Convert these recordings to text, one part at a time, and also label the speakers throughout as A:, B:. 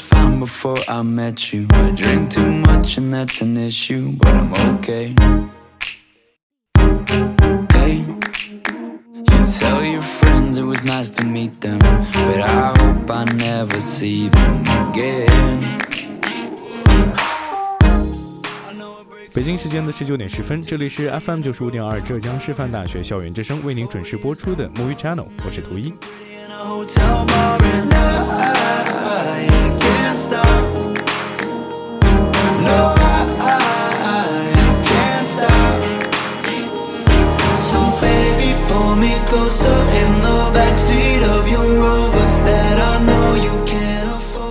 A: fine before I met you. I drink too much and that's an issue, but I'm okay. Hey, you tell your friends it was nice to meet them, but I hope I never see them again.
B: 北京时间的十九点十分，这里是 FM 九十五点二浙江师范大学校园之声，为您准时播出的 Movie Channel，我是图一。stop.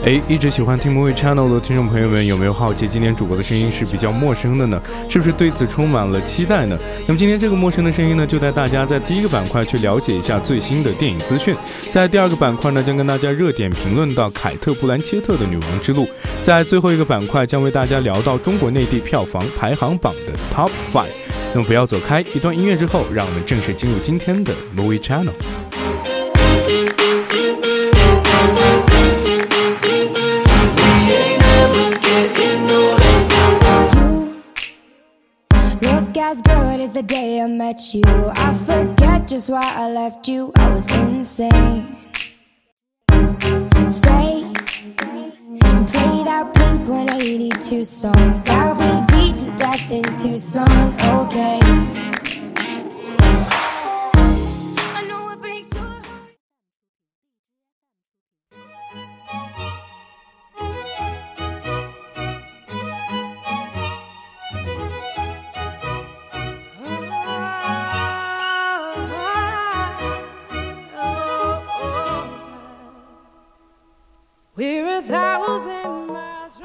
B: 哎，一直喜欢听 Movie Channel 的听众朋友们，有没有好奇今天主播的声音是比较陌生的呢？是不是对此充满了期待呢？那么今天这个陌生的声音呢，就带大家在第一个板块去了解一下最新的电影资讯，在第二个板块呢，将跟大家热点评论到凯特·布兰切特的《女王之路》，在最后一个板块将为大家聊到中国内地票房排行榜的 Top Five。那么不要走开，一段音乐之后，让我们正式进入今天的 Movie Channel。
C: The day I met you. I forget just why I left you. I was insane. Stay and play that Pink 182 song. That we beat to death in Tucson. Okay.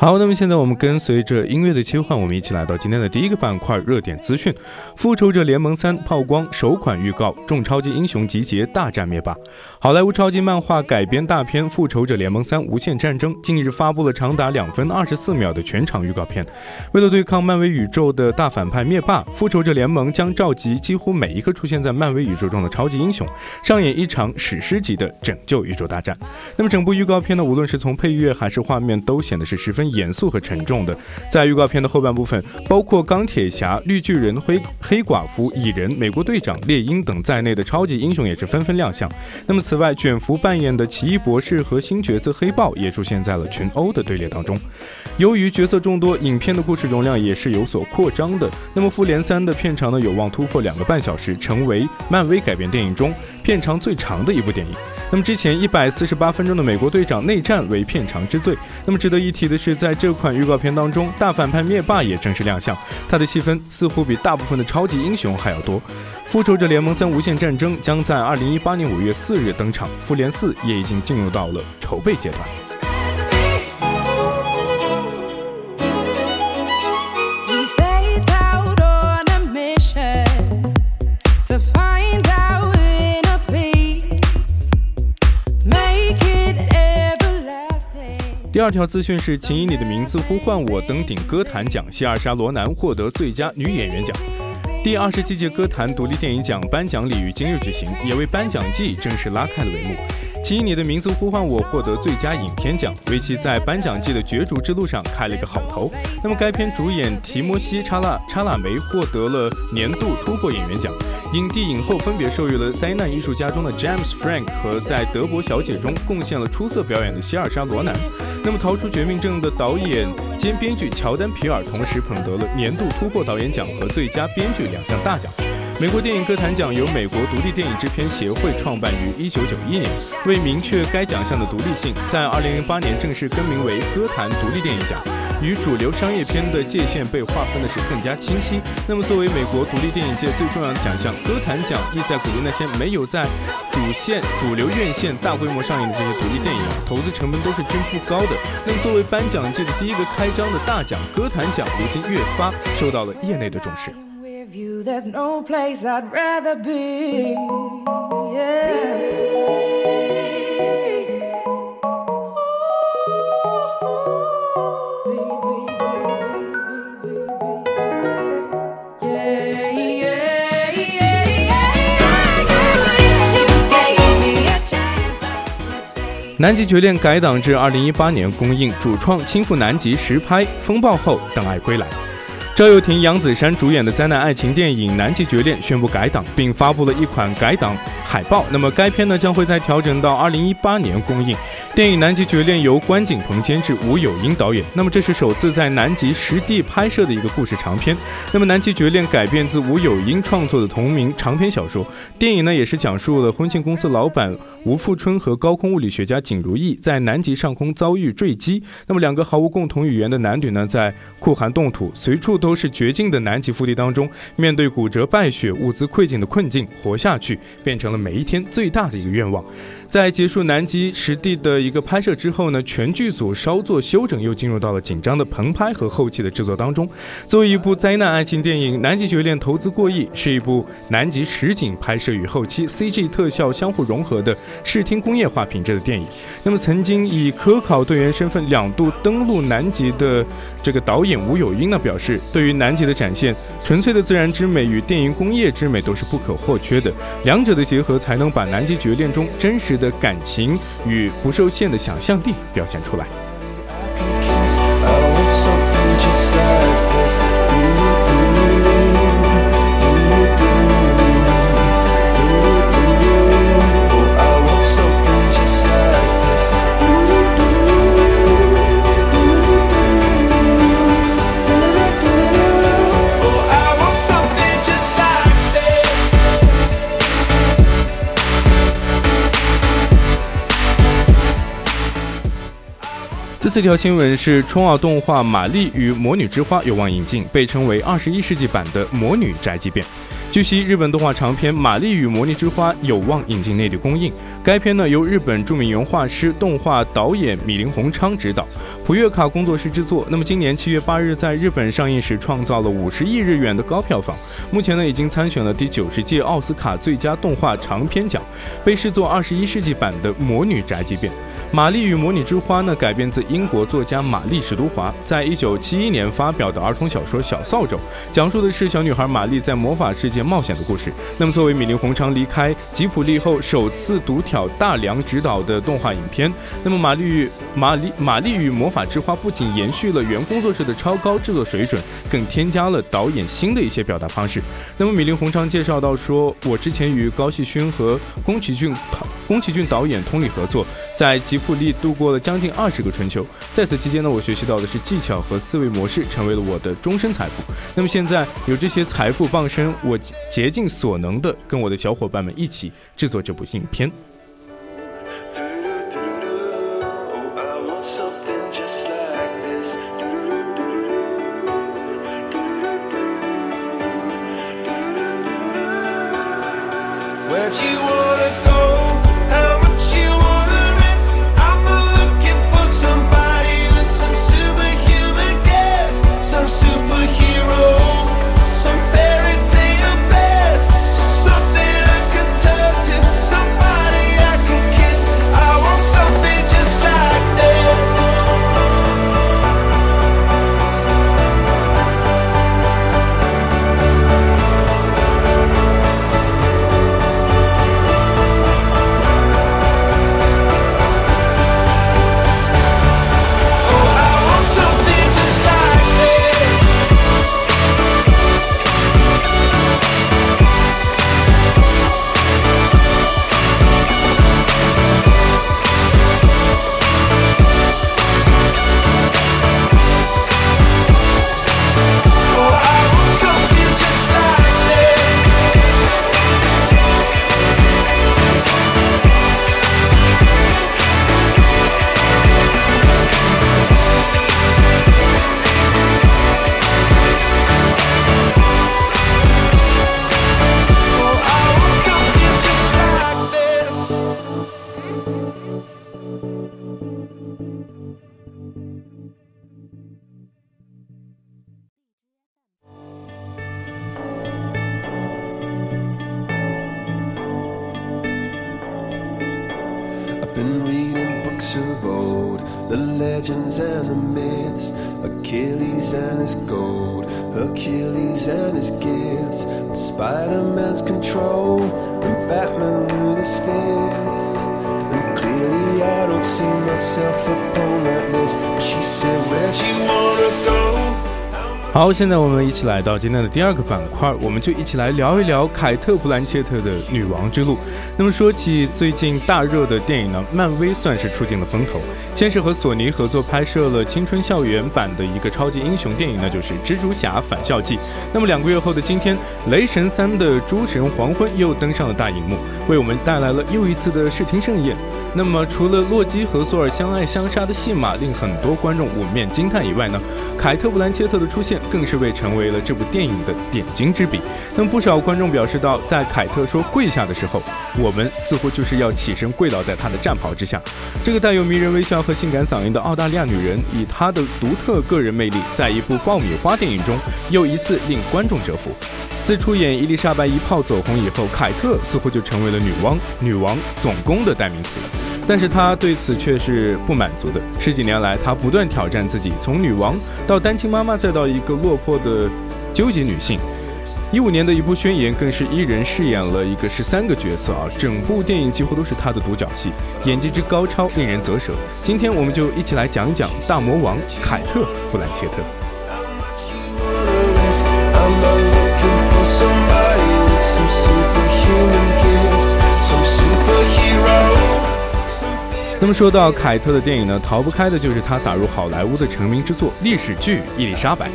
B: 好，那么现在我们跟随着音乐的切换，我们一起来到今天的第一个板块——热点资讯。《复仇者联盟三》曝光首款预告，众超级英雄集结，大战灭霸。好莱坞超级漫画改编大片《复仇者联盟三：无限战争》近日发布了长达两分二十四秒的全场预告片。为了对抗漫威宇宙的大反派灭霸，复仇者联盟将召集几乎每一个出现在漫威宇宙中的超级英雄，上演一场史诗级的拯救宇宙大战。那么整部预告片呢，无论是从配乐还是画面，都显得是十分。严肃和沉重的，在预告片的后半部分，包括钢铁侠、绿巨人、黑黑寡妇、蚁人、美国队长、猎鹰等在内的超级英雄也是纷纷亮相。那么，此外，卷福扮演的奇异博士和新角色黑豹也出现在了群殴的队列当中。由于角色众多，影片的故事容量也是有所扩张的。那么，复联三的片长呢，有望突破两个半小时，成为漫威改编电影中片长最长的一部电影。那么之前一百四十八分钟的美国队长内战为片长之最。那么值得一提的是，在这款预告片当中，大反派灭霸也正式亮相，他的戏份似乎比大部分的超级英雄还要多。复仇者联盟三：无限战争将在二零一八年五月四日登场，复联四也已经进入到了筹备阶段。二条资讯是，请以你的名字呼唤我登顶歌坛奖，希尔莎罗南获得最佳女演员奖。第二十七届歌坛独立电影奖颁奖礼于今日举行，也为颁奖季正式拉开了帷幕。请以你的名字呼唤我，获得最佳影片奖，为其在颁奖季的角逐之路上开了一个好头。那么该片主演提摩西·查拉查拉梅获得了年度突破演员奖。影帝影后分别授予了《灾难艺术家》中的 James Frank 和在《德国小姐》中贡献了出色表演的希尔莎罗南。那么逃出绝命镇的导演兼编剧乔丹皮尔同时捧得了年度突破导演奖和最佳编剧两项大奖。美国电影歌坛奖由美国独立电影制片协会创办于1991年，为明确该奖项的独立性，在2008年正式更名为歌坛独立电影奖，与主流商业片的界限被划分的是更加清晰。那么，作为美国独立电影界最重要的奖项，歌坛奖意在鼓励那些没有在主线、主流院线大规模上映的这些独立电影，投资成本都是均不高的。那么，作为颁奖季的第一个开张的大奖，歌坛奖如今越发受到了业内的重视。You, there's no place I'd rather be. Yeah. 南极绝恋改档至二零一八年公映，主创亲赴南极实拍，风暴后等爱归来。赵又廷、杨子姗主演的灾难爱情电影《南极绝恋》宣布改档，并发布了一款改档海报。那么该片呢将会在调整到二零一八年公映。电影《南极绝恋》由关锦鹏监制，吴有英导演。那么这是首次在南极实地拍摄的一个故事长片。那么《南极绝恋》改编自吴有英创作的同名长篇小说。电影呢也是讲述了婚庆公司老板吴富春和高空物理学家景如意在南极上空遭遇坠机。那么两个毫无共同语言的男女呢，在酷寒冻土、随处都是绝境的南极腹地当中，面对骨折败血、物资匮尽的困境，活下去变成了每一天最大的一个愿望。在结束南极实地的一个拍摄之后呢，全剧组稍作休整，又进入到了紧张的棚拍和后期的制作当中。作为一部灾难爱情电影，《南极绝恋》投资过亿，是一部南极实景拍摄与后期 CG 特效相互融合的视听工业化品质的电影。那么，曾经以科考队员身份两度登陆南极的这个导演吴有英呢，表示对于南极的展现，纯粹的自然之美与电影工业之美都是不可或缺的，两者的结合才能把《南极绝恋》中真实。的感情与不受限的想象力表现出来。第四条新闻是冲奥动画《玛丽与魔女之花》有望引进，被称为二十一世纪版的《魔女宅急便》。据悉，日本动画长片《玛丽与魔女之花》有望引进内地公映。该片呢由日本著名原画师、动画导演米林宏昌执导，普月卡工作室制作。那么今年七月八日在日本上映时，创造了五十亿日元的高票房。目前呢已经参选了第九十届奥斯卡最佳动画长片奖，被视作二十一世纪版的《魔女宅急便》。《玛丽与魔女之花》呢，改编自英国作家玛丽史都华在一九七一年发表的儿童小说《小扫帚》，讲述的是小女孩玛丽在魔法世界冒险的故事。那么，作为米林宏昌离开吉普力后首次独挑大梁执导的动画影片，那么《玛丽与玛丽玛丽与魔法之花》不仅延续了原工作室的超高制作水准，更添加了导演新的一些表达方式。那么，米林宏昌介绍到说：“我之前与高希勋和宫崎骏宫崎骏导演通力合作在吉普利度过了将近二十个春秋。在此期间呢我学习到的是技巧和思维模式成为了我的终身财富。那么现在有这些财富傍身我竭尽所能的跟我的小伙伴们一起制作这部影片。
D: Achilles and his gold, Hercules and his gifts, and Spider Man's control, and Batman with his fist. And clearly, I don't see myself upon that list. But she said, Where'd you wanna go?
B: 好，现在我们一起来到今天的第二个板块，我们就一起来聊一聊凯特·布兰切特的女王之路。那么说起最近大热的电影呢，漫威算是出尽了风头。先是和索尼合作拍摄了青春校园版的一个超级英雄电影，那就是《蜘蛛侠返校记》。那么两个月后的今天，《雷神三》的诸神黄昏又登上了大荧幕，为我们带来了又一次的视听盛宴。那么除了洛基和索尔相爱相杀的戏码令很多观众捂面惊叹以外呢，凯特·布兰切特的出现更是被成为了这部电影的点睛之笔。那不少观众表示到，在凯特说跪下的时候，我们似乎就是要起身跪倒在她的战袍之下。这个带有迷人微笑和性感嗓音的澳大利亚女人，以她的独特个人魅力，在一部爆米花电影中又一次令观众折服。自出演伊丽莎白一炮走红以后，凯特似乎就成为了女王、女王总攻的代名词。但是她对此却是不满足的。十几年来，她不断挑战自己，从女王到单亲妈妈，再到一个落魄的纠结女性。一五年的一部宣言，更是一人饰演了一个十三个角色啊！整部电影几乎都是她的独角戏，演技之高超令人啧舌。今天我们就一起来讲讲大魔王凯特·布兰切特。那么说到凯特的电影呢，逃不开的就是她打入好莱坞的成名之作历史剧《伊丽莎白》。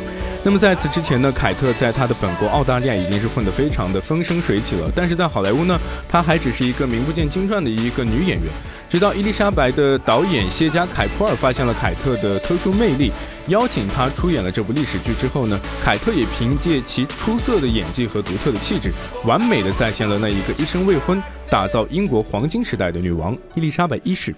B: 那么在此之前呢，凯特在她的本国澳大利亚已经是混得非常的风生水起了，但是在好莱坞呢，她还只是一个名不见经传的一个女演员。直到《伊丽莎白》的导演谢加凯普尔发现了凯特的特殊魅力，邀请她出演了这部历史剧之后呢，凯特也凭借其出色的演技和独特的气质，完美的再现了那一个一生未婚。打造英国黄金时代的女王伊丽莎白一世。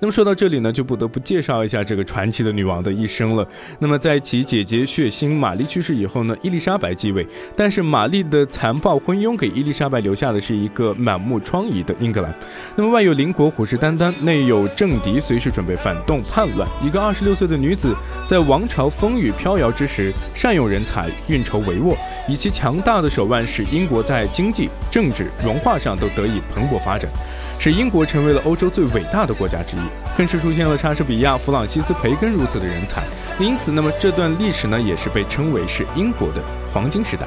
B: 那么说到这里呢，就不得不介绍一下这个传奇的女王的一生了。那么在其姐姐血腥玛丽去世以后呢，伊丽莎白继位，但是玛丽的残暴昏庸给伊丽莎白留下的是一个满目疮痍的英格兰。那么外有邻国虎视眈眈，内有政敌随时准备反动叛乱。一个二十六岁的女子，在王朝风雨飘摇之时，善用人才，运筹帷幄，以其强大的手腕，使英国在经济、政治、文化上都得以蓬勃发展，使英国成为了欧洲最伟大的国家之一，更是出现了莎士比亚、弗朗西斯·培根如此的人才。因此，那么这段历史呢，也是被称为是英国的黄金时代。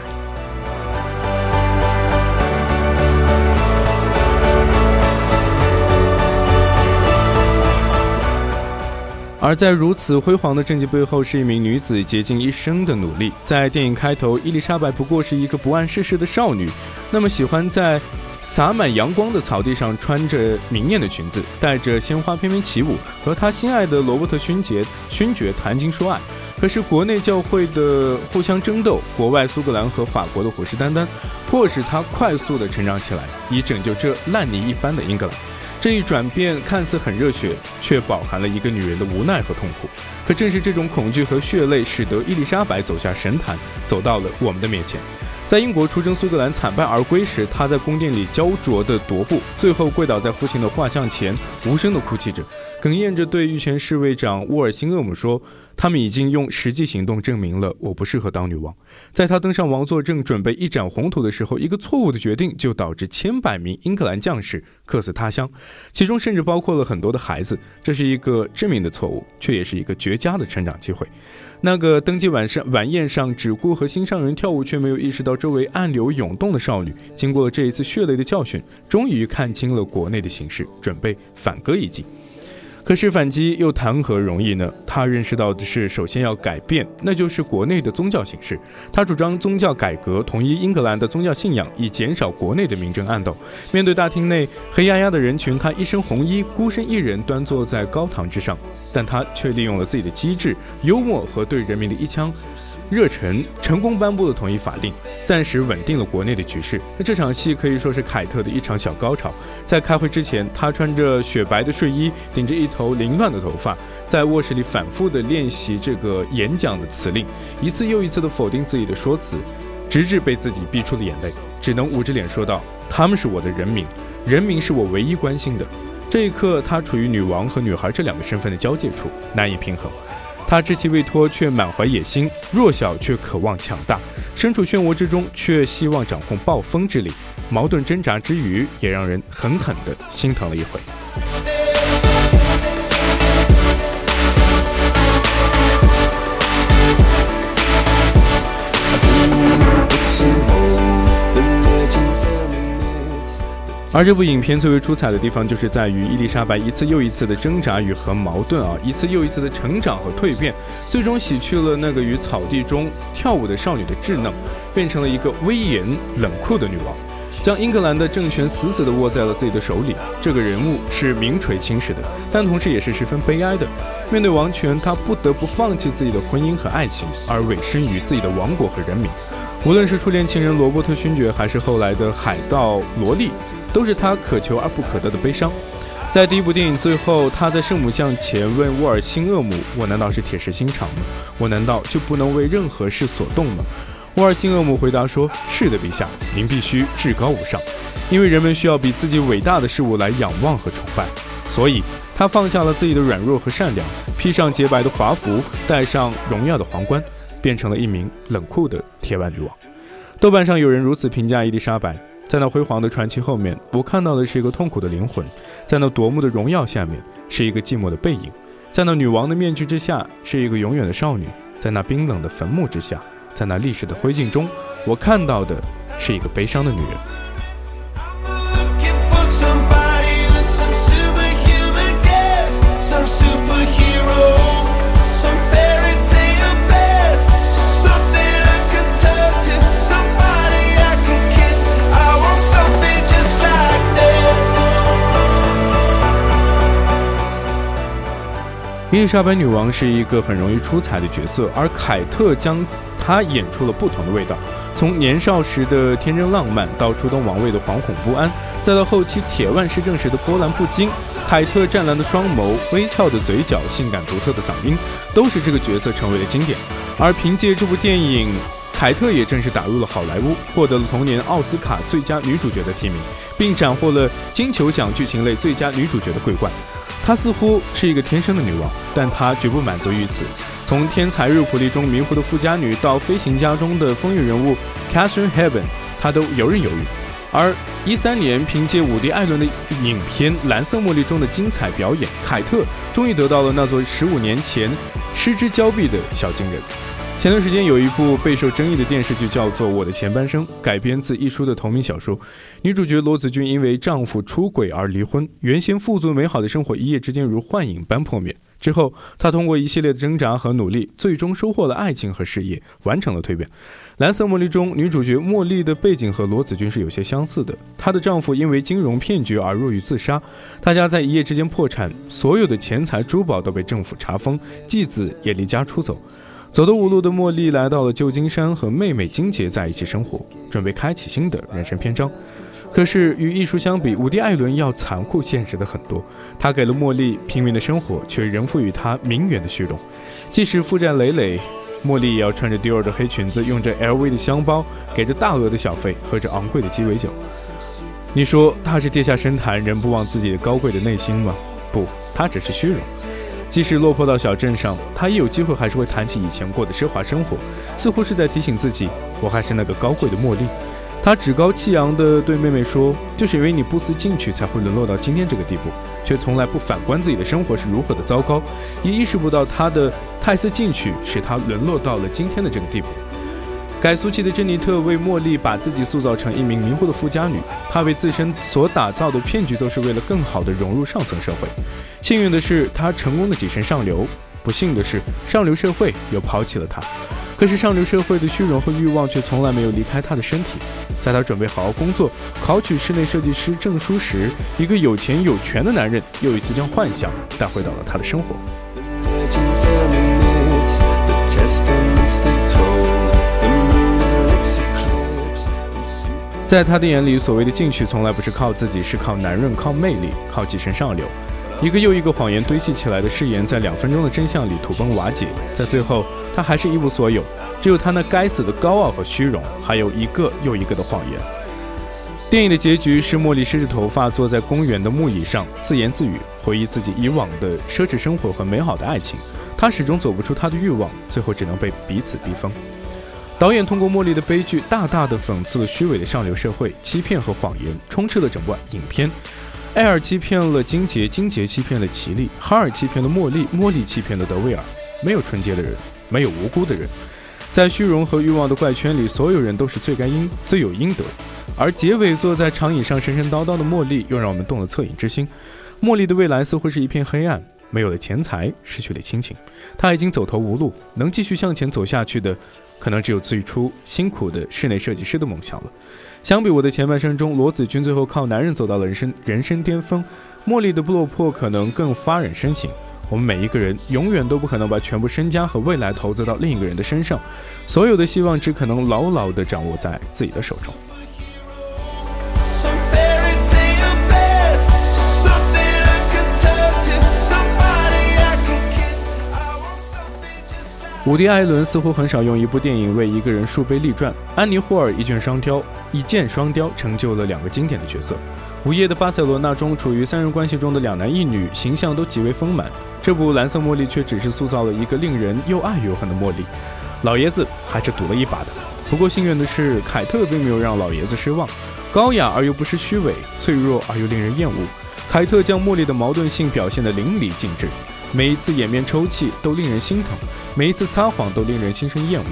B: 而在如此辉煌的政绩背后，是一名女子竭尽一生的努力。在电影开头，伊丽莎白不过是一个不谙世事的少女，那么喜欢在洒满阳光的草地上穿着明艳的裙子，带着鲜花翩翩起舞，和她心爱的罗伯特勋爵勋爵谈情说爱。可是国内教会的互相争斗，国外苏格兰和法国的虎视眈眈，迫使她快速的成长起来，以拯救这烂泥一般的英格兰。这一转变看似很热血，却饱含了一个女人的无奈和痛苦。可正是这种恐惧和血泪，使得伊丽莎白走下神坛，走到了我们的面前。在英国出征苏格兰惨败而归时，她在宫殿里焦灼地踱步，最后跪倒在父亲的画像前，无声地哭泣着，哽咽着对御前侍卫长沃尔辛厄姆说：“他们已经用实际行动证明了我不适合当女王。”在她登上王座，正准备一展宏图的时候，一个错误的决定就导致千百名英格兰将士客死他乡，其中甚至包括了很多的孩子。这是一个致命的错误，却也是一个绝佳的成长机会。那个登基晚上晚宴上只顾和心上人跳舞，却没有意识到周围暗流涌动的少女，经过这一次血泪的教训，终于看清了国内的形势，准备反戈一击。可是反击又谈何容易呢？他认识到的是，首先要改变，那就是国内的宗教形式。他主张宗教改革，统一英格兰的宗教信仰，以减少国内的明争暗斗。面对大厅内黑压压的人群，他一身红衣，孤身一人端坐在高堂之上，但他却利用了自己的机智、幽默和对人民的一腔。热忱成功颁布了统一法令，暂时稳定了国内的局势。那这场戏可以说是凯特的一场小高潮。在开会之前，她穿着雪白的睡衣，顶着一头凌乱的头发，在卧室里反复地练习这个演讲的词令，一次又一次地否定自己的说辞，直至被自己逼出了眼泪，只能捂着脸说道：“他们是我的人民，人民是我唯一关心的。”这一刻，她处于女王和女孩这两个身份的交界处，难以平衡。他稚气未脱，却满怀野心；弱小却渴望强大，身处漩涡之中，却希望掌控暴风之力。矛盾挣扎之余，也让人狠狠地心疼了一回。而这部影片最为出彩的地方，就是在于伊丽莎白一次又一次的挣扎与和矛盾啊，一次又一次的成长和蜕变，最终洗去了那个与草地中跳舞的少女的稚嫩，变成了一个威严冷酷的女王。将英格兰的政权死死地握在了自己的手里。这个人物是名垂青史的，但同时也是十分悲哀的。面对王权，他不得不放弃自己的婚姻和爱情，而委身于自己的王国和人民。无论是初恋情人罗伯特勋爵，还是后来的海盗罗莉，都是他可求而不可得的悲伤。在第一部电影最后，他在圣母像前问沃尔辛厄姆：“我难道是铁石心肠吗？我难道就不能为任何事所动吗？”沃尔辛厄姆回答说：“是的，陛下，您必须至高无上，因为人们需要比自己伟大的事物来仰望和崇拜。所以，他放下了自己的软弱和善良，披上洁白的华服，戴上荣耀的皇冠，变成了一名冷酷的铁腕女王。”豆瓣上有人如此评价伊丽莎白：在那辉煌的传奇后面，我看到的是一个痛苦的灵魂；在那夺目的荣耀下面，是一个寂寞的背影；在那女王的面具之下，是一个永远的少女；在那冰冷的坟墓之下。在那历史的灰烬中，我看到的是一个悲伤的女人。伊丽莎白女王是一个很容易出彩的角色，而凯特将。他演出了不同的味道，从年少时的天真浪漫，到初登王位的惶恐不安，再到后期铁腕施政时的波澜不惊。凯特湛蓝的双眸、微翘的嘴角、性感独特的嗓音，都使这个角色成为了经典。而凭借这部电影，凯特也正式打入了好莱坞，获得了同年奥斯卡最佳女主角的提名，并斩获了金球奖剧情类最佳女主角的桂冠。她似乎是一个天生的女王，但她绝不满足于此。从天才日普利中迷糊的富家女，到飞行家中的风云人物 Catherine Heaven，她都游刃有余。而一三年凭借伍迪·艾伦的影片《蓝色茉莉》中的精彩表演，凯特终于得到了那座十五年前失之交臂的小金人。前段时间有一部备受争议的电视剧，叫做《我的前半生》，改编自一书的同名小说。女主角罗子君因为丈夫出轨而离婚，原先富足美好的生活一夜之间如幻影般破灭。之后，她通过一系列的挣扎和努力，最终收获了爱情和事业，完成了蜕变。《蓝色茉莉》中，女主角茉莉的背景和罗子君是有些相似的。她的丈夫因为金融骗局而入狱自杀，她家在一夜之间破产，所有的钱财珠宝都被政府查封，继子也离家出走。走投无路的茉莉来到了旧金山，和妹妹金杰在一起生活，准备开启新的人生篇章。可是与艺术相比，伍迪·艾伦要残酷现实的很多。他给了茉莉平民的生活，却仍赋予她名媛的虚荣。即使负债累累，茉莉也要穿着迪奥的黑裙子，用着 LV 的香包，给着大额的小费，喝着昂贵的鸡尾酒。你说她是跌下神坛，仍不忘自己的高贵的内心吗？不，她只是虚荣。即使落魄到小镇上，他一有机会还是会谈起以前过的奢华生活，似乎是在提醒自己，我还是那个高贵的茉莉。他趾高气扬地对妹妹说：“就是因为你不思进取，才会沦落到今天这个地步，却从来不反观自己的生活是如何的糟糕，也意识不到他的太思进取使他沦落到了今天的这个地步。”改俗气的珍妮特为茉莉把自己塑造成一名迷糊的富家女，她为自身所打造的骗局都是为了更好地融入上层社会。幸运的是，她成功的跻身上流；不幸的是，上流社会又抛弃了她。可是上流社会的虚荣和欲望却从来没有离开她的身体。在她准备好好工作、考取室内设计师证书时，一个有钱有权的男人又一次将幻想带回到了她的生活。在他的眼里，所谓的进取从来不是靠自己，是靠男人、靠魅力、靠跻身上流。一个又一个谎言堆砌起来的誓言，在两分钟的真相里土崩瓦解。在最后，他还是一无所有，只有他那该死的高傲和虚荣，还有一个又一个的谎言。电影的结局是茉莉湿着头发坐在公园的木椅上，自言自语，回忆自己以往的奢侈生活和美好的爱情。她始终走不出她的欲望，最后只能被彼此逼疯。导演通过茉莉的悲剧，大大的讽刺了虚伪的上流社会，欺骗和谎言充斥了整部影片。艾尔欺骗了金杰，金杰欺骗了奇丽，哈尔欺骗了茉莉，茉莉欺骗了德威尔。没有纯洁的人，没有无辜的人。在虚荣和欲望的怪圈里，所有人都是罪该应、罪有应得。而结尾坐在长椅上神神叨叨的茉莉，又让我们动了恻隐之心。茉莉的未来似乎是一片黑暗，没有了钱财，失去了亲情，她已经走投无路，能继续向前走下去的，可能只有最初辛苦的室内设计师的梦想了。相比我的前半生中，罗子君最后靠男人走到了人生人生巅峰，茉莉的落魄可能更发人深省。我们每一个人永远都不可能把全部身家和未来投资到另一个人的身上，所有的希望只可能牢牢地掌握在自己的手中。伍迪·艾伦似乎很少用一部电影为一个人树碑立传，安妮·霍尔一箭双雕，一箭双雕成就了两个经典的角色。午夜的巴塞罗那中，处于三人关系中的两男一女形象都极为丰满。这部《蓝色茉莉》却只是塑造了一个令人又爱又恨的茉莉。老爷子还是赌了一把的。不过幸运的是，凯特并没有让老爷子失望。高雅而又不失虚伪，脆弱而又令人厌恶。凯特将茉莉的矛盾性表现得淋漓尽致。每一次掩面抽泣都令人心疼，每一次撒谎都令人心生厌恶。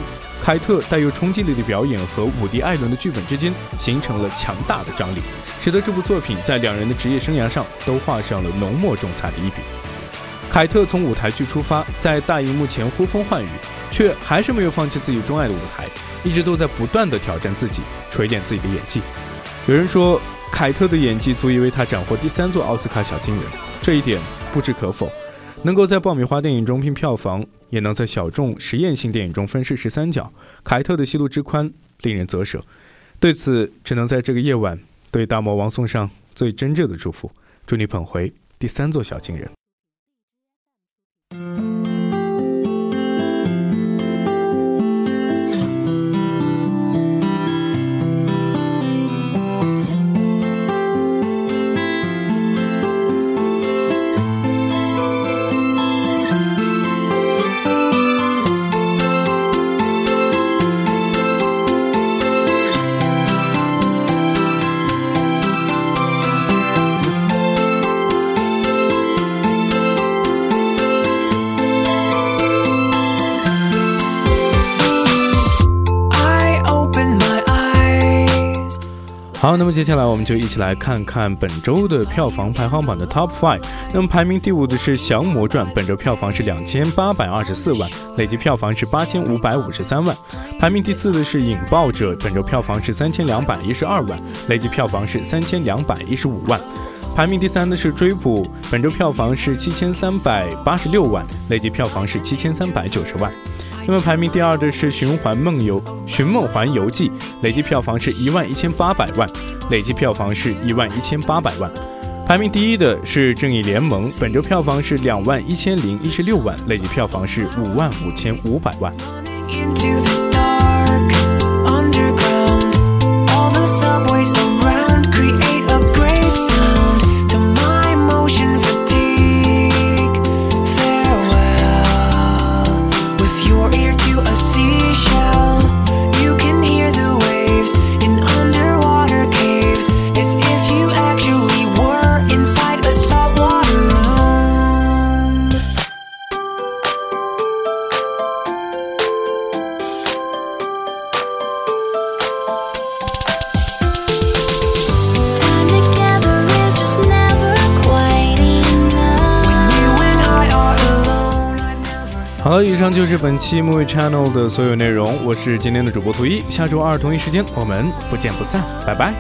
B: 凯特带有冲击力的表演和伍迪·艾伦的剧本之间形成了强大的张力，使得这部作品在两人的职业生涯上都画上了浓墨重彩的一笔。凯特从舞台剧出发，在大荧幕前呼风唤雨，却还是没有放弃自己钟爱的舞台，一直都在不断的挑战自己，锤炼自己的演技。有人说，凯特的演技足以为他斩获第三座奥斯卡小金人，这一点不置可否。能够在爆米花电影中拼票房，也能在小众实验性电影中分饰十三角，凯特的戏路之宽令人啧舌。对此，只能在这个夜晚对大魔王送上最真挚的祝福，祝你捧回第三座小金人。那么接下来我们就一起来看看本周的票房排行榜的 Top Five。那么排名第五的是《降魔传》，本周票房是两千八百二十四万，累计票房是八千五百五十三万。排名第四的是《引爆者》，本周票房是三千两百一十二万，累计票房是三千两百一十五万。排名第三的是《追捕》，本周票房是七千三百八十六万，累计票房是七千三百九十万。那么排名第二的是《循环梦游寻梦环游记》，累计票房是一万一千八百万，累计票房是一万一千八百万。排名第一的是《正义联盟》，本周票房是两万一千零一十六万，累计票房是五万五千五百万。就是本期 Movie Channel 的所有内容。我是今天的主播图一，下周二同一时间我们不见不散，拜拜。